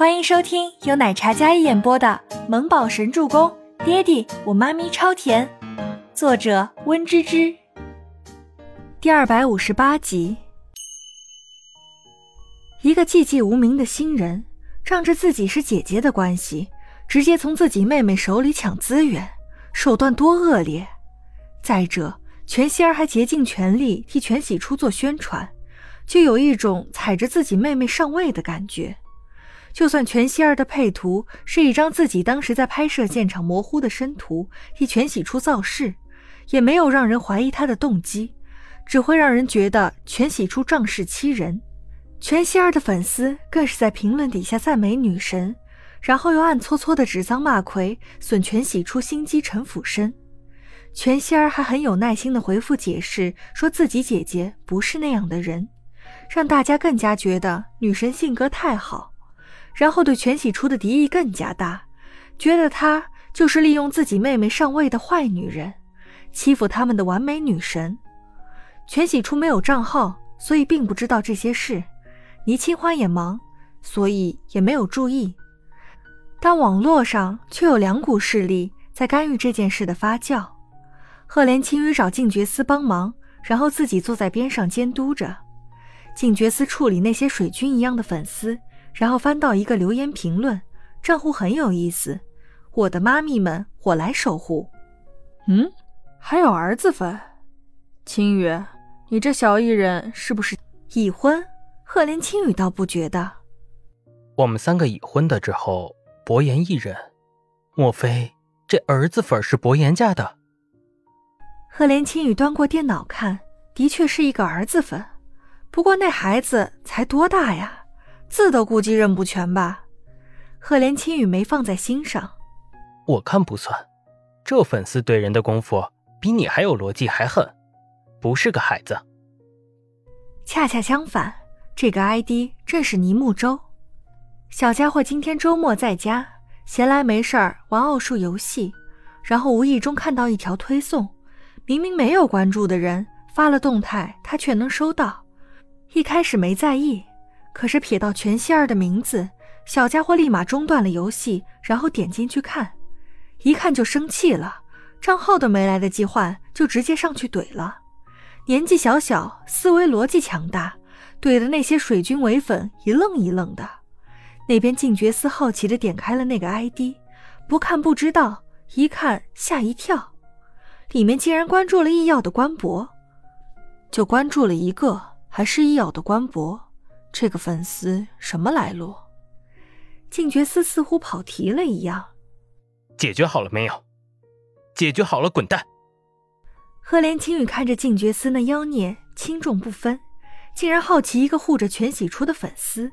欢迎收听由奶茶嘉一演播的《萌宝神助攻》，爹地我妈咪超甜，作者温芝芝。第二百五十八集。一个寂寂无名的新人，仗着自己是姐姐的关系，直接从自己妹妹手里抢资源，手段多恶劣！再者，全希儿还竭尽全力替全喜初做宣传，就有一种踩着自己妹妹上位的感觉。就算全希儿的配图是一张自己当时在拍摄现场模糊的生图，替全喜初造势，也没有让人怀疑他的动机，只会让人觉得全喜初仗势欺人。全希儿的粉丝更是在评论底下赞美女神，然后又暗搓搓的指桑骂槐，损全喜初心机陈腐身。全希儿还很有耐心的回复解释，说自己姐姐不是那样的人，让大家更加觉得女神性格太好。然后对全喜初的敌意更加大，觉得她就是利用自己妹妹上位的坏女人，欺负他们的完美女神。全喜初没有账号，所以并不知道这些事。倪清欢也忙，所以也没有注意。但网络上却有两股势力在干预这件事的发酵。赫连青羽找静觉司帮忙，然后自己坐在边上监督着。静觉司处理那些水军一样的粉丝。然后翻到一个留言评论，账户很有意思。我的妈咪们，我来守护。嗯，还有儿子粉，青雨，你这小艺人是不是已婚？赫连青雨倒不觉得。我们三个已婚的之后，博言一人，莫非这儿子粉是博言家的？赫连青雨端过电脑看，的确是一个儿子粉。不过那孩子才多大呀？字都估计认不全吧？赫连青雨没放在心上。我看不算，这粉丝怼人的功夫比你还有逻辑还狠，不是个孩子。恰恰相反，这个 ID 正是倪木舟。小家伙今天周末在家，闲来没事儿玩奥数游戏，然后无意中看到一条推送，明明没有关注的人发了动态，他却能收到。一开始没在意。可是瞥到全希儿的名字，小家伙立马中断了游戏，然后点进去看，一看就生气了，账号都没来得及换，就直接上去怼了。年纪小小，思维逻辑强大，怼的那些水军伪粉一愣一愣的。那边静觉司好奇的点开了那个 ID，不看不知道，一看吓一跳，里面竟然关注了易药的官博，就关注了一个，还是易药的官博。这个粉丝什么来路？静觉司似乎跑题了一样。解决好了没有？解决好了，滚蛋！赫连青羽看着静觉司那妖孽轻重不分，竟然好奇一个护着全喜初的粉丝。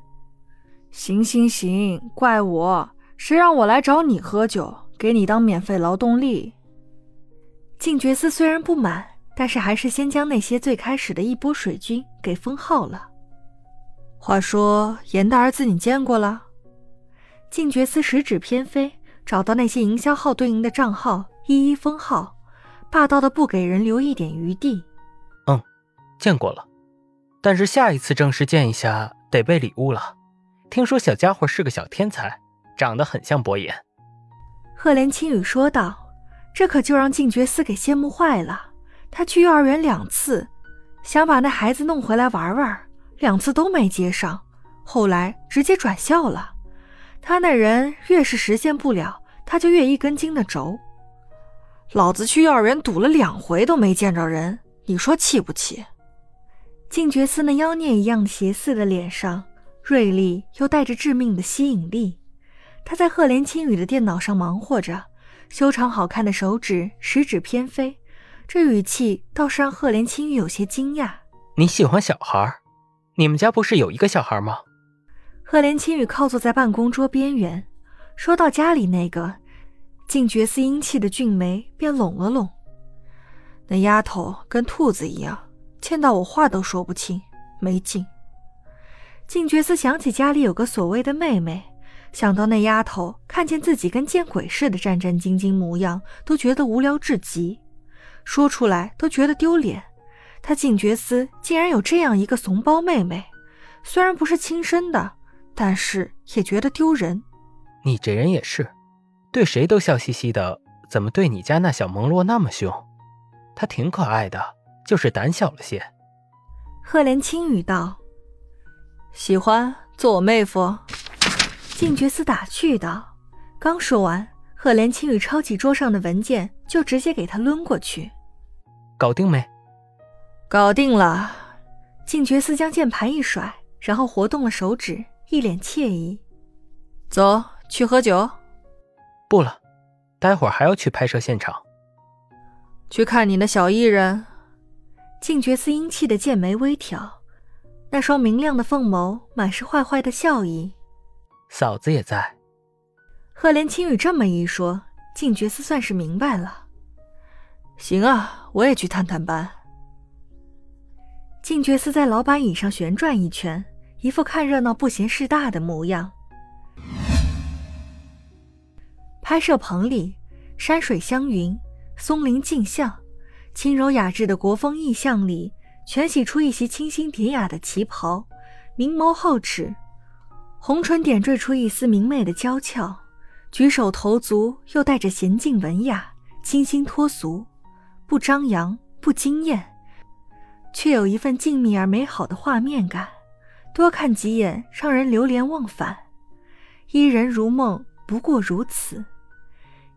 行行行，怪我，谁让我来找你喝酒，给你当免费劳动力？静觉司虽然不满，但是还是先将那些最开始的一波水军给封号了。话说，严的儿子你见过了？静觉司十指偏飞，找到那些营销号对应的账号，一一封号，霸道的不给人留一点余地。嗯，见过了，但是下一次正式见一下得备礼物了。听说小家伙是个小天才，长得很像伯言。赫连青羽说道：“这可就让静觉司给羡慕坏了。他去幼儿园两次，想把那孩子弄回来玩玩。”两次都没接上，后来直接转校了。他那人越是实现不了，他就越一根筋的轴。老子去幼儿园堵了两回都没见着人，你说气不气？静觉司那妖孽一样邪肆的脸上，锐利又带着致命的吸引力。他在赫连青羽的电脑上忙活着，修长好看的手指食指偏飞，这语气倒是让赫连青羽有些惊讶。你喜欢小孩？你们家不是有一个小孩吗？赫连青羽靠坐在办公桌边缘，说到家里那个，竟觉寺英气的俊眉便拢了拢。那丫头跟兔子一样，见到我话都说不清，没劲。静觉斯想起家里有个所谓的妹妹，想到那丫头看见自己跟见鬼似的战战兢兢模样，都觉得无聊至极，说出来都觉得丢脸。他静觉司竟然有这样一个怂包妹妹，虽然不是亲生的，但是也觉得丢人。你这人也是，对谁都笑嘻嘻的，怎么对你家那小蒙洛那么凶？他挺可爱的，就是胆小了些。赫连轻语道：“喜欢做我妹夫。”静觉司打趣道。刚说完，赫连青羽抄起桌上的文件，就直接给他抡过去。搞定没？搞定了。静觉寺将键盘一甩，然后活动了手指，一脸惬意。走去喝酒。不了，待会儿还要去拍摄现场。去看你的小艺人。静觉寺英气的剑眉微挑，那双明亮的凤眸满是坏坏的笑意。嫂子也在。赫连青羽这么一说，静觉寺算是明白了。行啊，我也去探探班。静觉寺在老板椅上旋转一圈，一副看热闹不嫌事大的模样。拍摄棚里，山水相云，松林镜像，轻柔雅致的国风意象里，全洗出一袭清新典雅的旗袍，明眸皓齿，红唇点缀出一丝明媚的娇俏，举手投足又带着娴静文雅，清新脱俗，不张扬，不惊艳。却有一份静谧而美好的画面感，多看几眼让人流连忘返。伊人如梦，不过如此。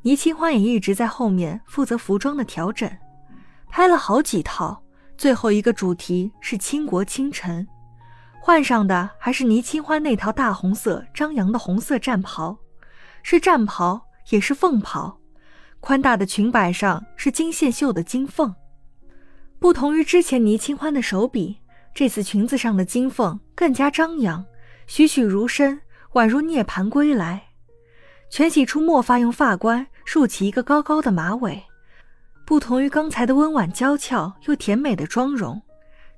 倪清欢也一直在后面负责服装的调整，拍了好几套。最后一个主题是倾国倾城，换上的还是倪清欢那套大红色张扬的红色战袍，是战袍也是凤袍，宽大的裙摆上是金线绣的金凤。不同于之前倪清欢的手笔，这次裙子上的金凤更加张扬，栩栩如生，宛如涅槃归来。全喜出墨发用发冠竖起一个高高的马尾，不同于刚才的温婉娇俏又甜美的妆容，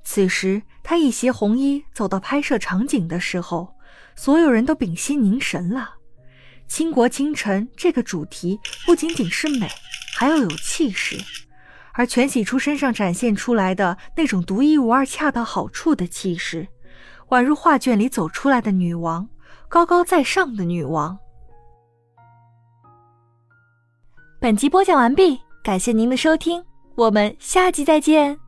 此时她一袭红衣走到拍摄场景的时候，所有人都屏息凝神了。倾国倾城这个主题不仅仅是美，还要有气势。而全喜初身上展现出来的那种独一无二、恰到好处的气势，宛如画卷里走出来的女王，高高在上的女王。本集播讲完毕，感谢您的收听，我们下集再见。